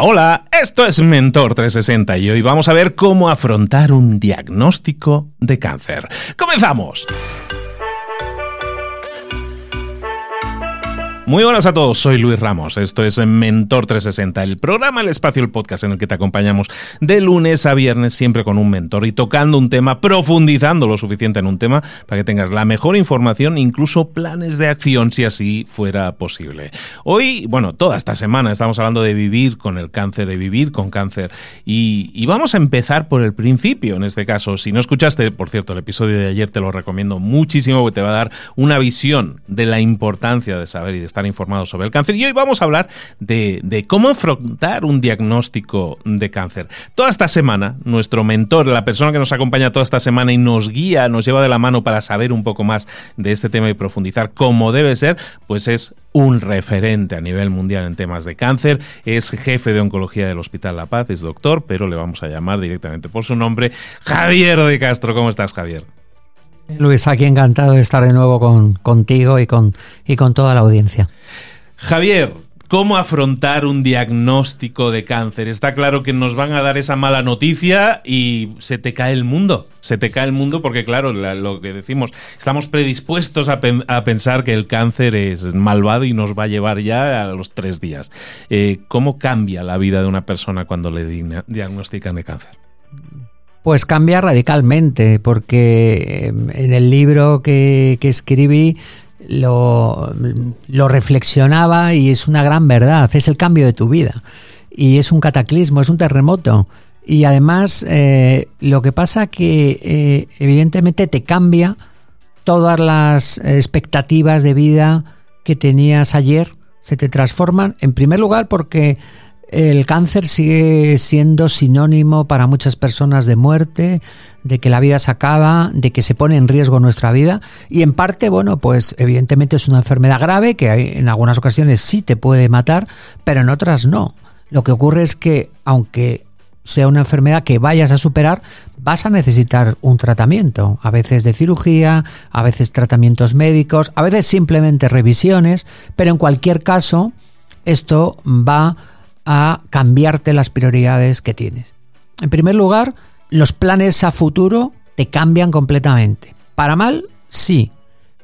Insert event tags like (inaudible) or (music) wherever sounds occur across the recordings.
Hola, esto es Mentor 360 y hoy vamos a ver cómo afrontar un diagnóstico de cáncer. ¡Comenzamos! Muy buenas a todos, soy Luis Ramos, esto es Mentor 360, el programa, el espacio, el podcast en el que te acompañamos de lunes a viernes siempre con un mentor y tocando un tema, profundizando lo suficiente en un tema para que tengas la mejor información, incluso planes de acción si así fuera posible. Hoy, bueno, toda esta semana estamos hablando de vivir con el cáncer, de vivir con cáncer y, vamos a empezar por el principio en este caso. Si no escuchaste, por cierto, el episodio de ayer te lo recomiendo muchísimo porque te va a dar una visión de la importancia de saber y de estar informados sobre el cáncer. Y hoy vamos a hablar de, cómo afrontar un diagnóstico de cáncer. Toda esta semana, nuestro mentor, la persona que nos acompaña toda esta semana y nos guía, nos lleva de la mano para saber un poco más de este tema y profundizar como debe ser, pues es un referente a nivel mundial en temas de cáncer, es jefe de oncología del Hospital La Paz, es doctor, pero le vamos a llamar directamente por su nombre, Javier de Castro. ¿Cómo estás, Javier? Luis, aquí encantado de estar de nuevo con, contigo y con, y con toda la audiencia. Javier, ¿cómo afrontar un diagnóstico de cáncer? Está claro que nos van a dar esa mala noticia y se te cae el mundo. Se te cae el mundo porque, claro, lo que decimos, estamos predispuestos a, pensar que el cáncer es malvado y nos va a llevar ya a los tres días. Eh, ¿Cómo cambia la vida de una persona cuando le diagnostican de cáncer? Pues cambia radicalmente, porque em, en el libro que, escribí lo, reflexionaba y es una gran verdad, es el cambio de tu vida. Y es un cataclismo, es un terremoto. Y además eh, lo que pasa que eh, evidentemente te cambia todas las expectativas de vida que tenías ayer, se te transforman, en primer lugar porque el cáncer sigue siendo sinónimo para muchas personas de muerte, de que la vida se acaba, de que se pone en riesgo nuestra vida y en parte, bueno, pues evidentemente es una enfermedad grave que en algunas ocasiones sí te puede matar, pero en otras no. Lo que ocurre es que aunque sea una enfermedad que vayas a superar, vas a necesitar un tratamiento, a veces de cirugía, a veces tratamientos médicos, a veces simplemente revisiones, pero en cualquier caso esto va a cambiarte las prioridades que tienes. En primer lugar, los planes a futuro te cambian completamente. Para mal, sí,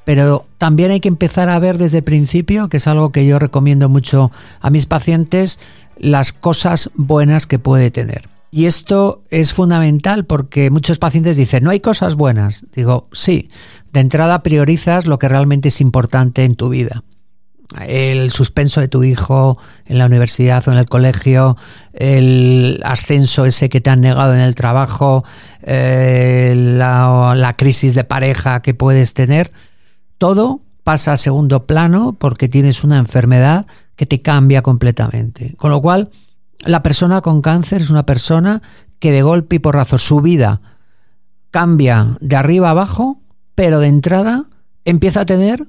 pero también hay que empezar a ver desde el principio, que es algo que yo recomiendo mucho a mis pacientes, las cosas buenas que puede tener. Y esto es fundamental porque muchos pacientes dicen, no hay cosas buenas. Digo, sí, de entrada priorizas lo que realmente es importante en tu vida el suspenso de tu hijo en la universidad o en el colegio, el ascenso ese que te han negado en el trabajo, eh, la, crisis de pareja que puedes tener, todo pasa a segundo plano porque tienes una enfermedad que te cambia completamente. Con lo cual, la persona con cáncer es una persona que de golpe y porrazo su vida cambia de arriba a abajo, pero de entrada empieza a tener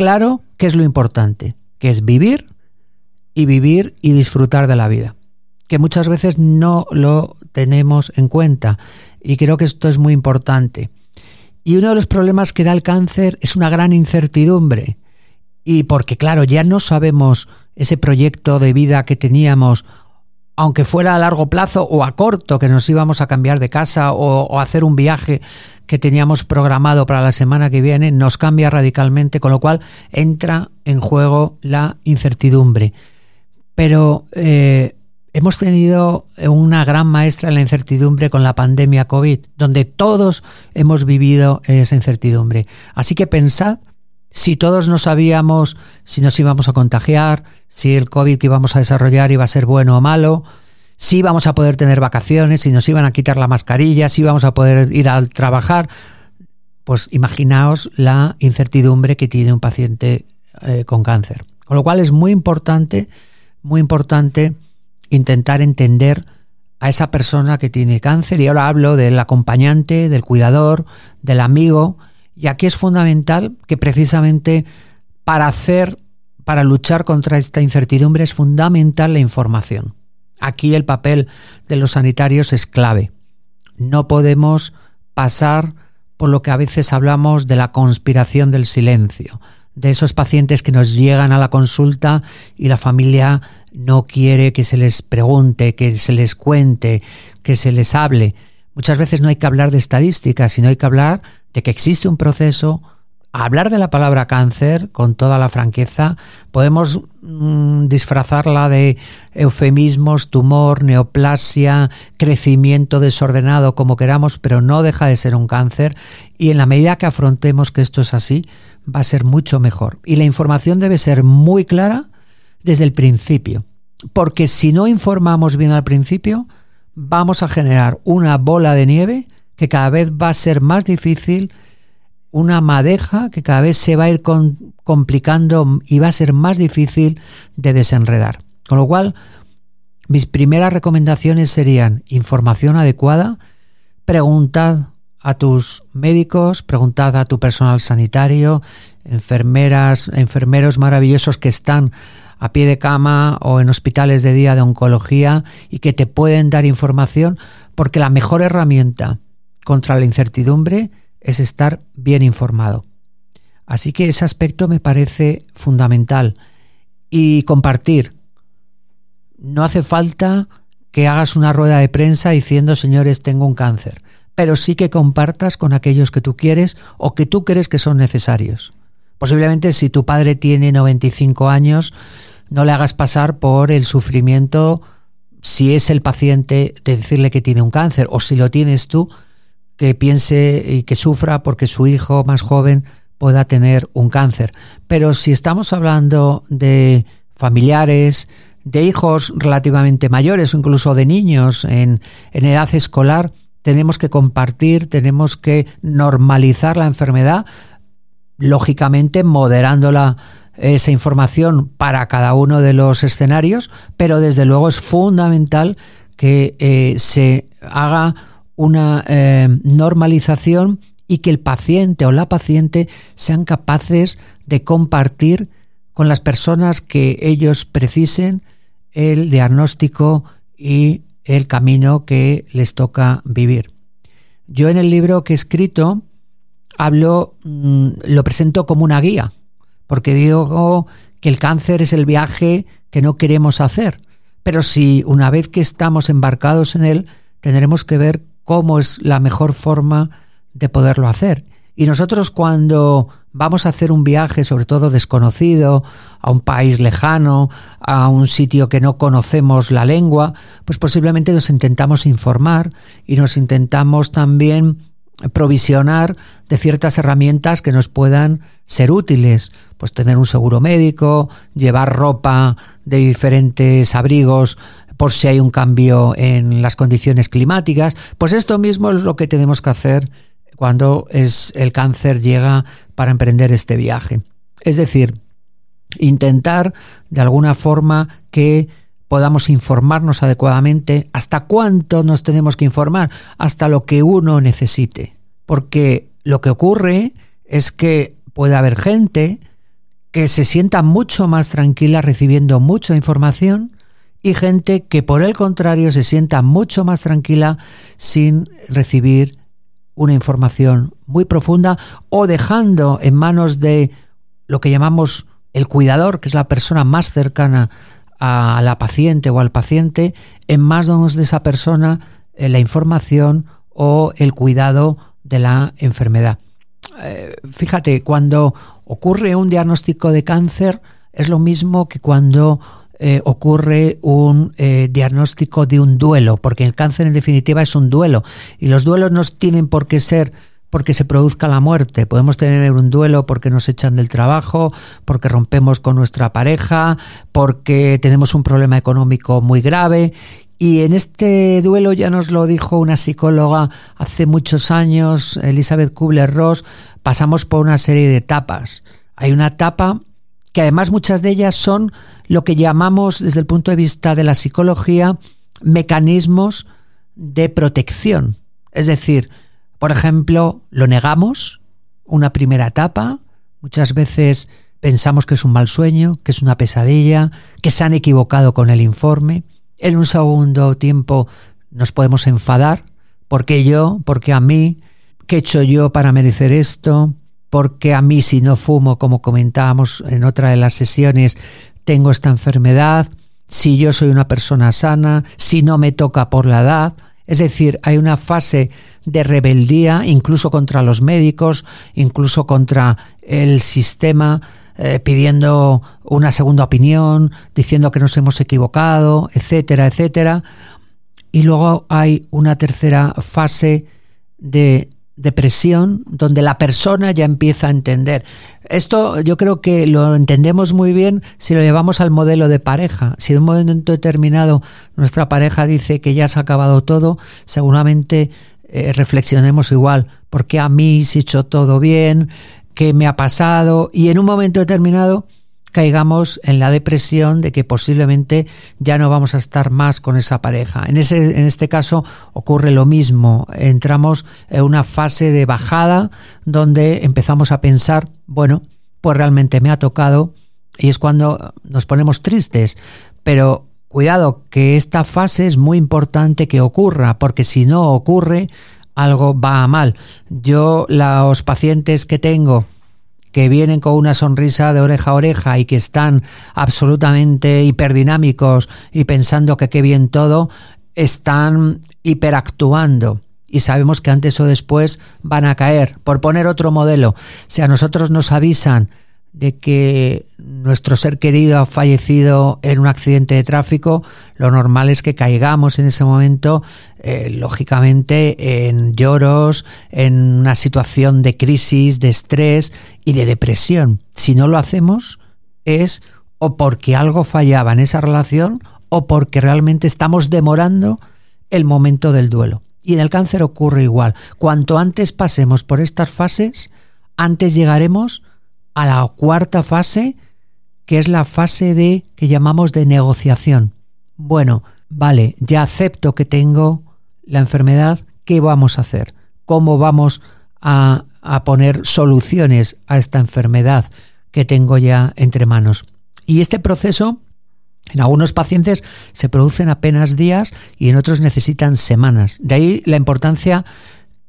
claro qué es lo importante, que es vivir y vivir y disfrutar de la vida, que muchas veces no lo tenemos en cuenta y creo que esto es muy importante. Y uno de los problemas que da el cáncer es una gran incertidumbre. Y porque, claro, ya no sabemos ese proyecto de vida que teníamos, aunque fuera a largo plazo o a corto, que nos íbamos a cambiar de casa o, hacer un viaje que teníamos programado para la semana que viene nos cambia radicalmente, con lo cual entra en juego la incertidumbre. Pero eh, hemos tenido una gran maestra en la incertidumbre con la pandemia COVID, donde todos hemos vivido esa incertidumbre. Así que pensad si todos no sabíamos si nos íbamos a contagiar, si el COVID que íbamos a desarrollar iba a ser bueno o malo, si vamos a poder tener vacaciones, si nos iban a quitar la mascarilla, si vamos a poder ir a trabajar. Pues imaginaos la incertidumbre que tiene un paciente eh, con cáncer. Con lo cual es muy importante, muy importante intentar entender a esa persona que tiene cáncer. Y ahora hablo del acompañante, del cuidador, del amigo. Y aquí es fundamental que precisamente para hacer, para luchar contra esta incertidumbre es fundamental la información. Aquí el papel de los sanitarios es clave. No podemos pasar por lo que a veces hablamos de la conspiración del silencio, de esos pacientes que nos llegan a la consulta y la familia no quiere que se les pregunte, que se les cuente, que se les hable. Muchas veces no hay que hablar de estadísticas, sino hay que hablar de que existe un proceso, hablar de la palabra cáncer con toda la franqueza, podemos mm, disfrazarla de eufemismos, tumor, neoplasia, crecimiento desordenado, como queramos, pero no deja de ser un cáncer y en la medida que afrontemos que esto es así, va a ser mucho mejor. Y la información debe ser muy clara desde el principio, porque si no informamos bien al principio, vamos a generar una bola de nieve que cada vez va a ser más difícil una madeja que cada vez se va a ir complicando y va a ser más difícil de desenredar. Con lo cual, mis primeras recomendaciones serían información adecuada, preguntad a tus médicos, preguntad a tu personal sanitario, enfermeras, enfermeros maravillosos que están a pie de cama o en hospitales de día de oncología y que te pueden dar información, porque la mejor herramienta contra la incertidumbre es estar bien informado. Así que ese aspecto me parece fundamental. Y compartir. No hace falta que hagas una rueda de prensa diciendo, señores, tengo un cáncer, pero sí que compartas con aquellos que tú quieres o que tú crees que son necesarios. Posiblemente si tu padre tiene 95 años, no le hagas pasar por el sufrimiento si es el paciente de decirle que tiene un cáncer o si lo tienes tú, que piense y que sufra porque su hijo más joven pueda tener un cáncer. Pero si estamos hablando de familiares, de hijos relativamente mayores o incluso de niños en, en edad escolar, tenemos que compartir, tenemos que normalizar la enfermedad, lógicamente moderándola esa información para cada uno de los escenarios, pero desde luego es fundamental que eh, se haga una eh, normalización y que el paciente o la paciente sean capaces de compartir con las personas que ellos precisen el diagnóstico y el camino que les toca vivir. Yo en el libro que he escrito hablo, mm, lo presento como una guía, porque digo que el cáncer es el viaje que no queremos hacer, pero si una vez que estamos embarcados en él, tendremos que ver cómo es la mejor forma de poderlo hacer. Y nosotros cuando vamos a hacer un viaje, sobre todo desconocido, a un país lejano, a un sitio que no conocemos la lengua, pues posiblemente nos intentamos informar y nos intentamos también provisionar de ciertas herramientas que nos puedan ser útiles, pues tener un seguro médico, llevar ropa de diferentes abrigos por si hay un cambio en las condiciones climáticas. Pues esto mismo es lo que tenemos que hacer cuando es, el cáncer llega para emprender este viaje. Es decir, intentar de alguna forma que podamos informarnos adecuadamente. ¿Hasta cuánto nos tenemos que informar? Hasta lo que uno necesite. Porque lo que ocurre es que puede haber gente que se sienta mucho más tranquila recibiendo mucha información y gente que por el contrario se sienta mucho más tranquila sin recibir una información muy profunda o dejando en manos de lo que llamamos el cuidador, que es la persona más cercana a la paciente o al paciente, en más de esa persona eh, la información o el cuidado de la enfermedad. Eh, fíjate, cuando ocurre un diagnóstico de cáncer, es lo mismo que cuando eh, ocurre un eh, diagnóstico de un duelo, porque el cáncer en definitiva es un duelo y los duelos no tienen por qué ser porque se produzca la muerte. Podemos tener un duelo porque nos echan del trabajo, porque rompemos con nuestra pareja, porque tenemos un problema económico muy grave. Y en este duelo ya nos lo dijo una psicóloga hace muchos años, Elizabeth Kubler-Ross, pasamos por una serie de etapas. Hay una etapa que además muchas de ellas son lo que llamamos desde el punto de vista de la psicología mecanismos de protección. Es decir, por ejemplo, lo negamos, una primera etapa, muchas veces pensamos que es un mal sueño, que es una pesadilla, que se han equivocado con el informe. En un segundo tiempo nos podemos enfadar, ¿por qué yo? ¿Por qué a mí? ¿Qué he hecho yo para merecer esto? ¿Por qué a mí si no fumo, como comentábamos en otra de las sesiones, tengo esta enfermedad, si yo soy una persona sana, si no me toca por la edad. Es decir, hay una fase de rebeldía, incluso contra los médicos, incluso contra el sistema, eh, pidiendo una segunda opinión, diciendo que nos hemos equivocado, etcétera, etcétera. Y luego hay una tercera fase de depresión donde la persona ya empieza a entender. Esto yo creo que lo entendemos muy bien si lo llevamos al modelo de pareja. Si en un momento determinado nuestra pareja dice que ya se ha acabado todo, seguramente eh, reflexionemos igual, porque a mí se ha hecho todo bien, qué me ha pasado y en un momento determinado caigamos en la depresión de que posiblemente ya no vamos a estar más con esa pareja. En, ese, en este caso ocurre lo mismo. Entramos en una fase de bajada donde empezamos a pensar, bueno, pues realmente me ha tocado y es cuando nos ponemos tristes. Pero cuidado, que esta fase es muy importante que ocurra, porque si no ocurre, algo va mal. Yo, los pacientes que tengo, que vienen con una sonrisa de oreja a oreja y que están absolutamente hiperdinámicos y pensando que qué bien todo, están hiperactuando. Y sabemos que antes o después van a caer. Por poner otro modelo, si a nosotros nos avisan de que nuestro ser querido ha fallecido en un accidente de tráfico, lo normal es que caigamos en ese momento, eh, lógicamente, en lloros, en una situación de crisis, de estrés y de depresión. Si no lo hacemos, es o porque algo fallaba en esa relación o porque realmente estamos demorando el momento del duelo. Y en el cáncer ocurre igual. Cuanto antes pasemos por estas fases, antes llegaremos a la cuarta fase, que es la fase de que llamamos de negociación. Bueno, vale, ya acepto que tengo la enfermedad, ¿qué vamos a hacer? ¿Cómo vamos a, a poner soluciones a esta enfermedad que tengo ya entre manos? Y este proceso en algunos pacientes se producen apenas días y en otros necesitan semanas. De ahí la importancia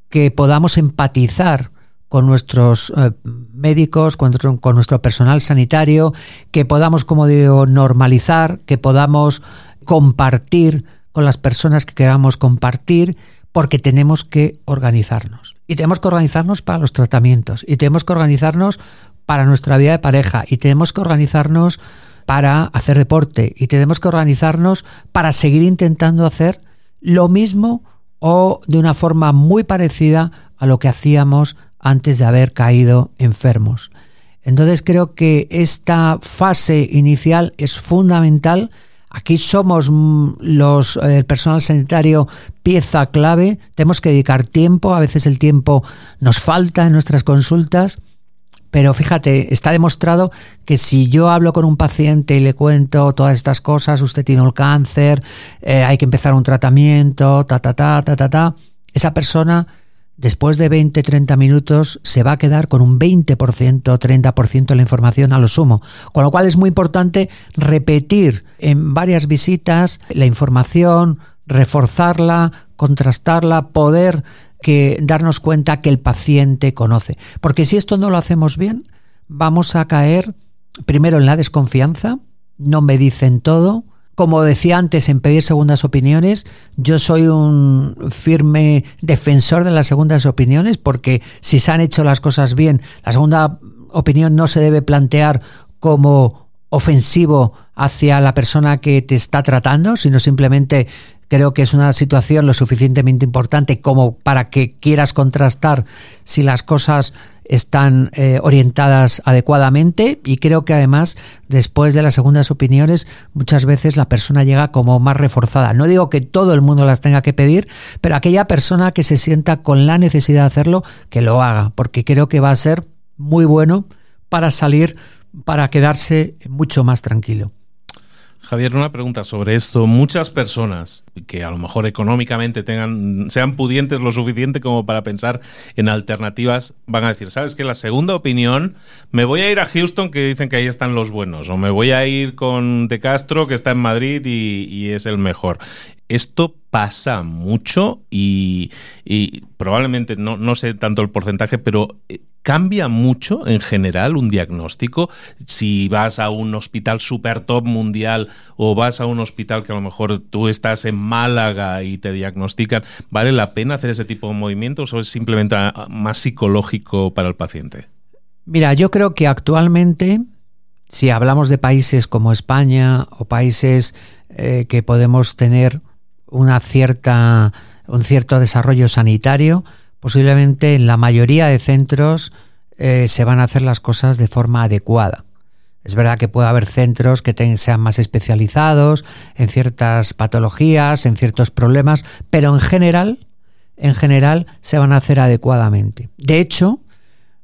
que podamos empatizar con nuestros eh, médicos, con, con, nuestro personal sanitario, que podamos, como digo, normalizar, que podamos compartir con las personas que queramos compartir, porque tenemos que organizarnos. Y tenemos que organizarnos para los tratamientos, y tenemos que organizarnos para nuestra vida de pareja, y tenemos que organizarnos para hacer deporte, y tenemos que organizarnos para seguir intentando hacer lo mismo o de una forma muy parecida a lo que hacíamos antes de haber caído enfermos. Entonces creo que esta fase inicial es fundamental. Aquí somos mm, los el personal sanitario pieza clave. Tenemos que dedicar tiempo. A veces el tiempo nos falta en nuestras consultas. Pero fíjate, está demostrado que si yo hablo con un paciente y le cuento todas estas cosas, usted tiene el cáncer, eh, hay que empezar un tratamiento, ta, ta, ta, ta, ta, ta, esa persona después de 20, 30 minutos se va a quedar con un 20%, 30% de la información a lo sumo. Con lo cual es muy importante repetir en varias visitas la información, reforzarla, contrastarla, poder que darnos cuenta que el paciente conoce. Porque si esto no lo hacemos bien, vamos a caer primero en la desconfianza, no me dicen todo, como decía antes, en pedir segundas opiniones, yo soy un firme defensor de las segundas opiniones porque si se han hecho las cosas bien, la segunda opinión no se debe plantear como ofensivo hacia la persona que te está tratando, sino simplemente creo que es una situación lo suficientemente importante como para que quieras contrastar si las cosas están eh, orientadas adecuadamente y creo que además después de las segundas opiniones muchas veces la persona llega como más reforzada. No digo que todo el mundo las tenga que pedir, pero aquella persona que se sienta con la necesidad de hacerlo, que lo haga, porque creo que va a ser muy bueno para salir, para quedarse mucho más tranquilo. Javier, una pregunta sobre esto. Muchas personas que a lo mejor económicamente tengan, sean pudientes lo suficiente como para pensar en alternativas, van a decir, ¿sabes qué? La segunda opinión, me voy a ir a Houston, que dicen que ahí están los buenos, o me voy a ir con De Castro, que está en Madrid y, y es el mejor. Esto pasa mucho y, probablemente, no, no, sé tanto el porcentaje, pero eh, cambia mucho en general un diagnóstico. Si vas a un hospital super top mundial o vas a un hospital que a lo mejor tú estás en Málaga y te diagnostican, ¿vale la pena hacer ese tipo de movimientos o es simplemente ah, más psicológico para el paciente? Mira, yo creo que actualmente, si hablamos de países como España o países eh, que podemos tener una cierta, un cierto desarrollo sanitario, posiblemente en la mayoría de centros eh, se van a hacer las cosas de forma adecuada. Es verdad que puede haber centros que sean más especializados en ciertas patologías, en ciertos problemas, pero en general, en general se van a hacer adecuadamente. De hecho,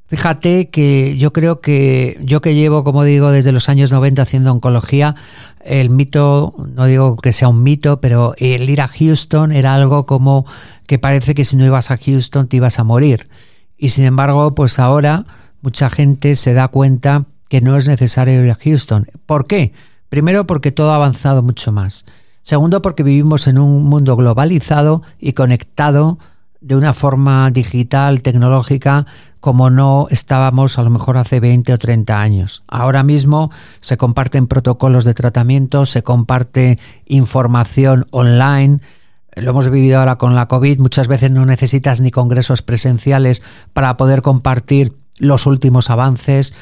fíjate que yo creo que yo que llevo, como digo, desde los años 90 haciendo oncología, el mito, no digo que sea un mito, pero el ir a Houston era algo como que parece que si no ibas a Houston te ibas a morir. Y sin embargo, pues ahora mucha gente se da cuenta que no es necesario ir a Houston. ¿Por qué? Primero porque todo ha avanzado mucho más. Segundo porque vivimos en un mundo globalizado y conectado de una forma digital, tecnológica, como no estábamos a lo mejor hace 20 o 30 años. Ahora mismo se comparten protocolos de tratamiento, se comparte información online. Lo hemos vivido ahora con la COVID. Muchas veces no necesitas ni congresos presenciales para poder compartir los últimos avances.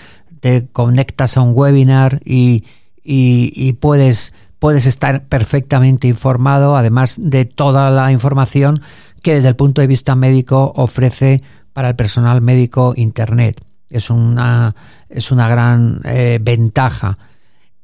Te conectas a un webinar y, y puedes, puedes estar perfectamente informado, además de toda la información que desde el punto de vista médico ofrece para el personal médico Internet. Es una, es una gran eh, ventaja.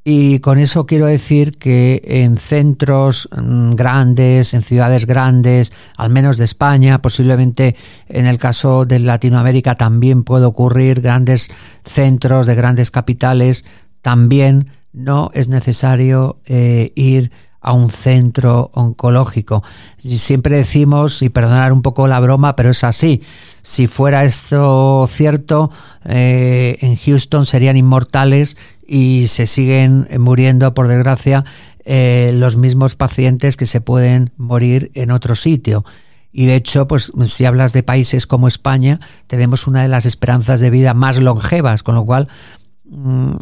Y con eso quiero decir que en centros mm, grandes, en ciudades grandes, al menos de España, posiblemente en el caso de Latinoamérica también puede ocurrir, grandes centros de grandes capitales, también no es necesario eh, ir a un centro oncológico. Y siempre decimos, y perdonar un poco la broma, pero es así, si fuera esto cierto, eh, en Houston serían inmortales y se siguen muriendo, por desgracia, eh, los mismos pacientes que se pueden morir en otro sitio. Y de hecho, pues si hablas de países como España, tenemos una de las esperanzas de vida más longevas, con lo cual Mm,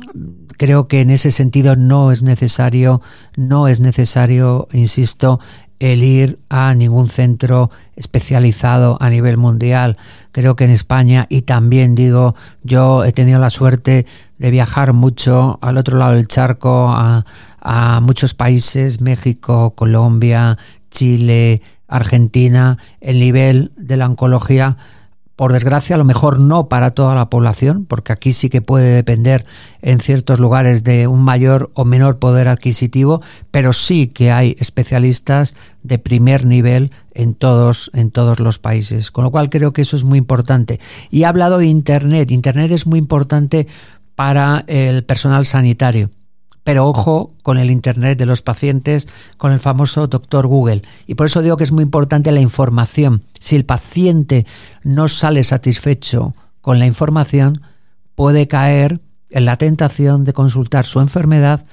creo que en ese sentido no es necesario, no es necesario, insisto, el ir a ningún centro especializado a nivel mundial. Creo que en España y también digo, yo he tenido la suerte de viajar mucho al otro lado del charco a, a muchos países, México, Colombia, Chile, Argentina. El nivel de la oncología por desgracia, a lo mejor no para toda la población, porque aquí sí que puede depender en ciertos lugares de un mayor o menor poder adquisitivo, pero sí que hay especialistas de primer nivel en todos, en todos los países. Con lo cual creo que eso es muy importante. Y he hablado de Internet. Internet es muy importante para el personal sanitario. Pero ojo con el Internet de los pacientes, con el famoso doctor Google. Y por eso digo que es muy importante la información. Si el paciente no sale satisfecho con la información, puede caer en la tentación de consultar su enfermedad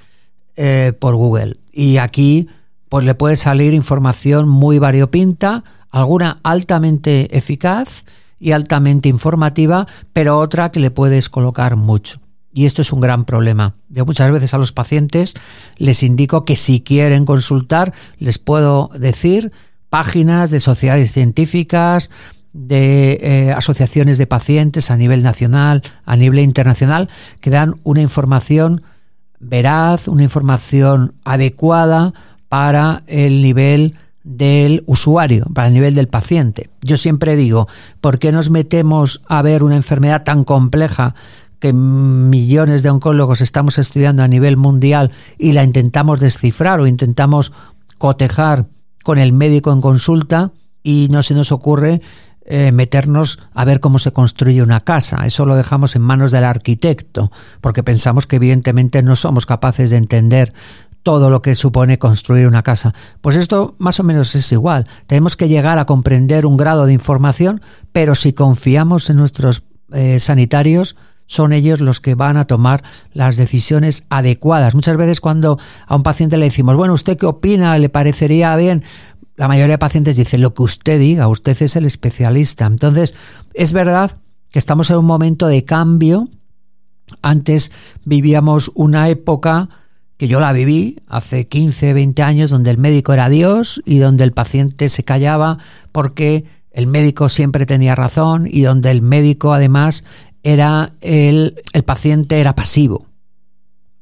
eh, por Google. Y aquí pues le puede salir información muy variopinta, alguna altamente eficaz y altamente informativa, pero otra que le puedes colocar mucho. Y esto es un gran problema. Yo muchas veces a los pacientes les indico que si quieren consultar, les puedo decir páginas de sociedades científicas, de eh, asociaciones de pacientes a nivel nacional, a nivel internacional, que dan una información veraz, una información adecuada para el nivel del usuario, para el nivel del paciente. Yo siempre digo, ¿por qué nos metemos a ver una enfermedad tan compleja que millones de oncólogos estamos estudiando a nivel mundial y la intentamos descifrar o intentamos cotejar con el médico en consulta y no se nos ocurre eh, meternos a ver cómo se construye una casa. Eso lo dejamos en manos del arquitecto, porque pensamos que evidentemente no somos capaces de entender todo lo que supone construir una casa. Pues esto más o menos es igual. Tenemos que llegar a comprender un grado de información, pero si confiamos en nuestros eh, sanitarios, son ellos los que van a tomar las decisiones adecuadas. Muchas veces cuando a un paciente le decimos, bueno, ¿usted qué opina? ¿Le parecería bien? La mayoría de pacientes dicen lo que usted diga, usted es el especialista. Entonces, es verdad que estamos en un momento de cambio. Antes vivíamos una época que yo la viví hace 15, 20 años, donde el médico era Dios y donde el paciente se callaba porque el médico siempre tenía razón y donde el médico además era el, el paciente era pasivo.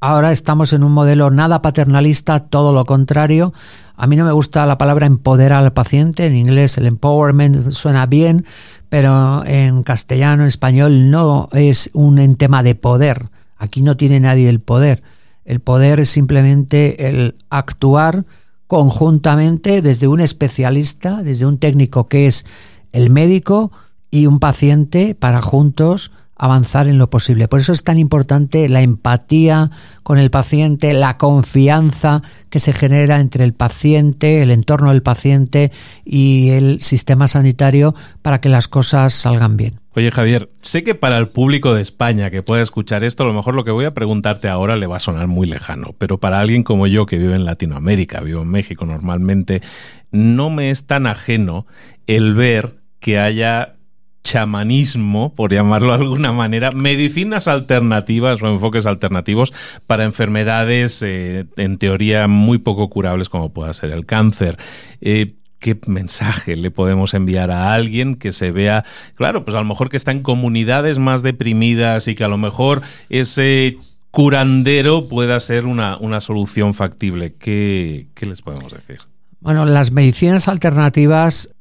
Ahora estamos en un modelo nada paternalista, todo lo contrario. A mí no me gusta la palabra empoderar al paciente, en inglés el empowerment suena bien, pero en castellano, en español no es un tema de poder. Aquí no tiene nadie el poder el poder es simplemente el actuar conjuntamente desde un especialista, desde un técnico que es el médico y un paciente para juntos avanzar en lo posible. Por eso es tan importante la empatía con el paciente, la confianza que se genera entre el paciente, el entorno del paciente y el sistema sanitario para que las cosas salgan bien. Oye Javier, sé que para el público de España que pueda escuchar esto, a lo mejor lo que voy a preguntarte ahora le va a sonar muy lejano, pero para alguien como yo que vive en Latinoamérica, vivo en México normalmente, no me es tan ajeno el ver que haya chamanismo, por llamarlo de alguna manera, medicinas alternativas o enfoques alternativos para enfermedades eh, en teoría muy poco curables como pueda ser el cáncer. Eh, qué mensaje le podemos enviar a alguien que se vea, claro, pues a lo mejor que está en comunidades más deprimidas y que a lo mejor ese curandero pueda ser una, una solución factible. ¿Qué, ¿Qué les podemos decir? Bueno, las medicinas alternativas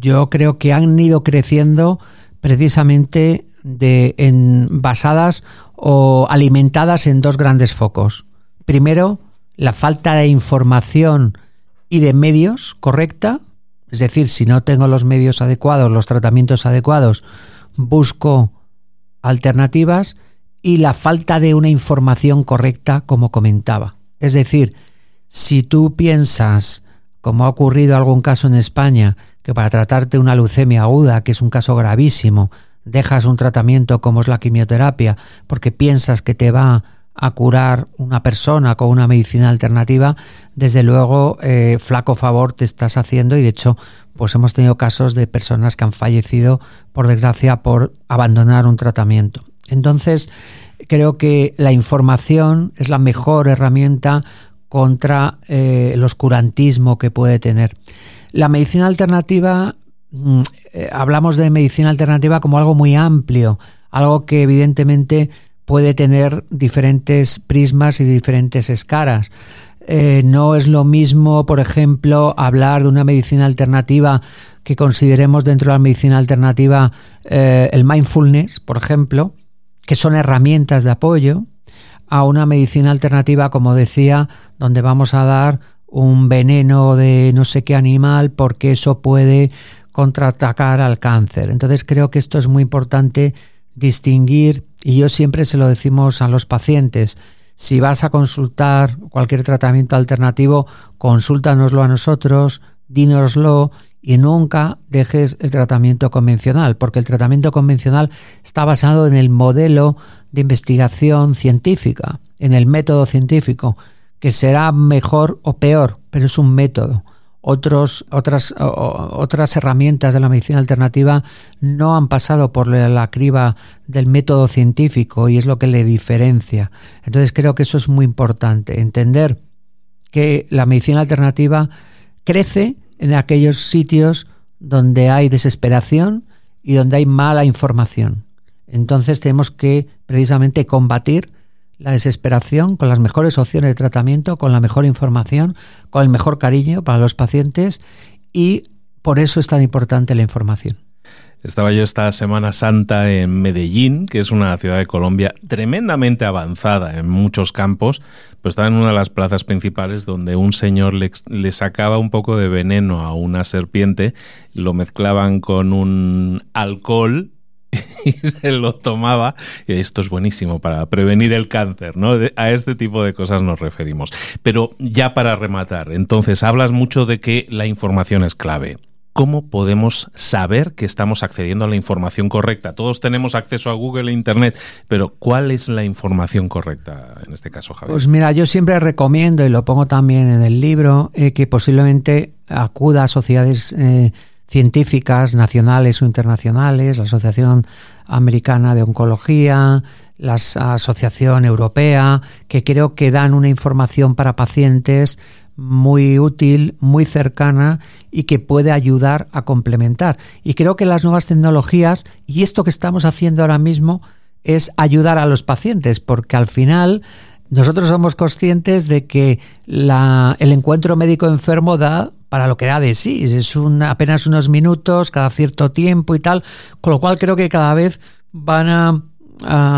yo creo que han ido creciendo precisamente de, en, basadas o alimentadas en dos grandes focos. Primero, la falta de información y de medios correcta, es decir, si no tengo los medios adecuados, los tratamientos adecuados, busco alternativas y la falta de una información correcta, como comentaba. Es decir, si tú piensas, como ha ocurrido algún caso en España, que para tratarte una leucemia aguda, que es un caso gravísimo, dejas un tratamiento como es la quimioterapia, porque piensas que te va a curar una persona con una medicina alternativa, desde luego eh, flaco favor te estás haciendo y de hecho pues hemos tenido casos de personas que han fallecido por desgracia por abandonar un tratamiento. Entonces creo que la información es la mejor herramienta contra eh, el oscurantismo que puede tener. La medicina alternativa, mm, eh, hablamos de medicina alternativa como algo muy amplio, algo que evidentemente puede tener diferentes prismas y diferentes escalas. Eh, no es lo mismo, por ejemplo, hablar de una medicina alternativa que consideremos dentro de la medicina alternativa eh, el mindfulness, por ejemplo, que son herramientas de apoyo, a una medicina alternativa, como decía, donde vamos a dar un veneno de no sé qué animal porque eso puede contraatacar al cáncer. Entonces creo que esto es muy importante distinguir y yo siempre se lo decimos a los pacientes. Si vas a consultar cualquier tratamiento alternativo, consúltanoslo a nosotros, dínoslo y nunca dejes el tratamiento convencional, porque el tratamiento convencional está basado en el modelo de investigación científica, en el método científico, que será mejor o peor, pero es un método otros, otras, otras herramientas de la medicina alternativa no han pasado por la criba del método científico y es lo que le diferencia. Entonces creo que eso es muy importante, entender que la medicina alternativa crece en aquellos sitios donde hay desesperación y donde hay mala información. Entonces tenemos que precisamente combatir la desesperación con las mejores opciones de tratamiento, con la mejor información, con el mejor cariño para los pacientes y por eso es tan importante la información. Estaba yo esta Semana Santa en Medellín, que es una ciudad de Colombia tremendamente avanzada en muchos campos, pues estaba en una de las plazas principales donde un señor le, le, sacaba un poco de veneno a una serpiente, lo mezclaban con un alcohol (laughs) y se lo tomaba. Esto es buenísimo para prevenir el cáncer, ¿no? A este tipo de cosas nos referimos. Pero ya para rematar, entonces hablas mucho de que la información es clave. ¿cómo podemos saber que estamos accediendo a la información correcta? Todos tenemos acceso a Google e Internet, pero ¿cuál es la información correcta en este caso, Javier? Pues mira, yo siempre recomiendo, y lo pongo también en el libro, eh, que posiblemente acuda a sociedades eh, científicas nacionales o internacionales, la Asociación Americana de Oncología, la Asociación Europea, que creo que dan una información para pacientes muy útil, muy cercana y que puede ayudar a complementar. Y creo que las nuevas tecnologías y esto que estamos haciendo ahora mismo es ayudar a los pacientes, porque al final nosotros somos conscientes de que la, el encuentro médico-enfermo da para lo que da de sí, es un, apenas unos minutos cada cierto tiempo y tal, con lo cual creo que cada vez van a,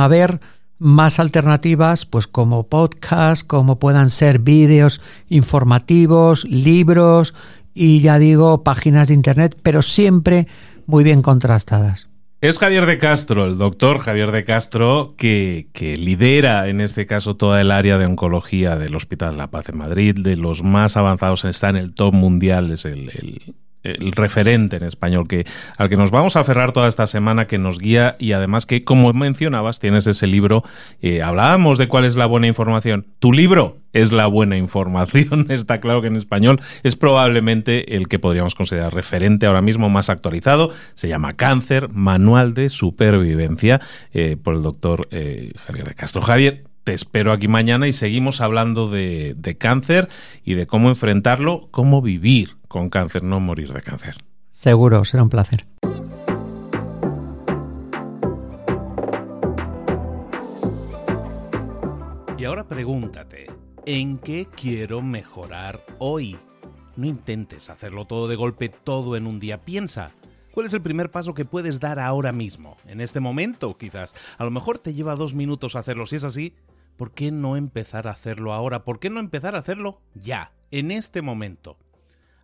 haber más alternativas, pues como podcast, como puedan ser vídeos informativos, libros y ya digo, páginas de internet, pero siempre muy bien contrastadas. Es Javier de Castro, el doctor Javier de Castro, que, que, lidera en este caso toda el área de oncología del Hospital La Paz en Madrid, de los más avanzados, está en el top mundial, es el, el el referente en español que al que nos vamos a aferrar toda esta semana que nos guía y además que como mencionabas tienes ese libro eh, hablábamos de cuál es la buena información. Tu libro es la buena información (laughs) está claro que en español es probablemente el que podríamos considerar referente ahora mismo más actualizado. Se llama cáncer manual de supervivencia eh, por el doctor eh, Javier de Castro. Javier te espero aquí mañana y seguimos hablando de, de cáncer y de cómo enfrentarlo, cómo vivir con cáncer, no morir de cáncer. Seguro, será un placer. Y ahora pregúntate, ¿en qué quiero mejorar hoy? No intentes hacerlo todo de golpe, todo en un día. Piensa, ¿cuál es el primer paso que puedes dar ahora mismo? En este momento, quizás. A lo mejor te lleva dos minutos hacerlo. Si es así, ¿por qué no empezar a hacerlo ahora? ¿Por qué no empezar a hacerlo ya, en este momento?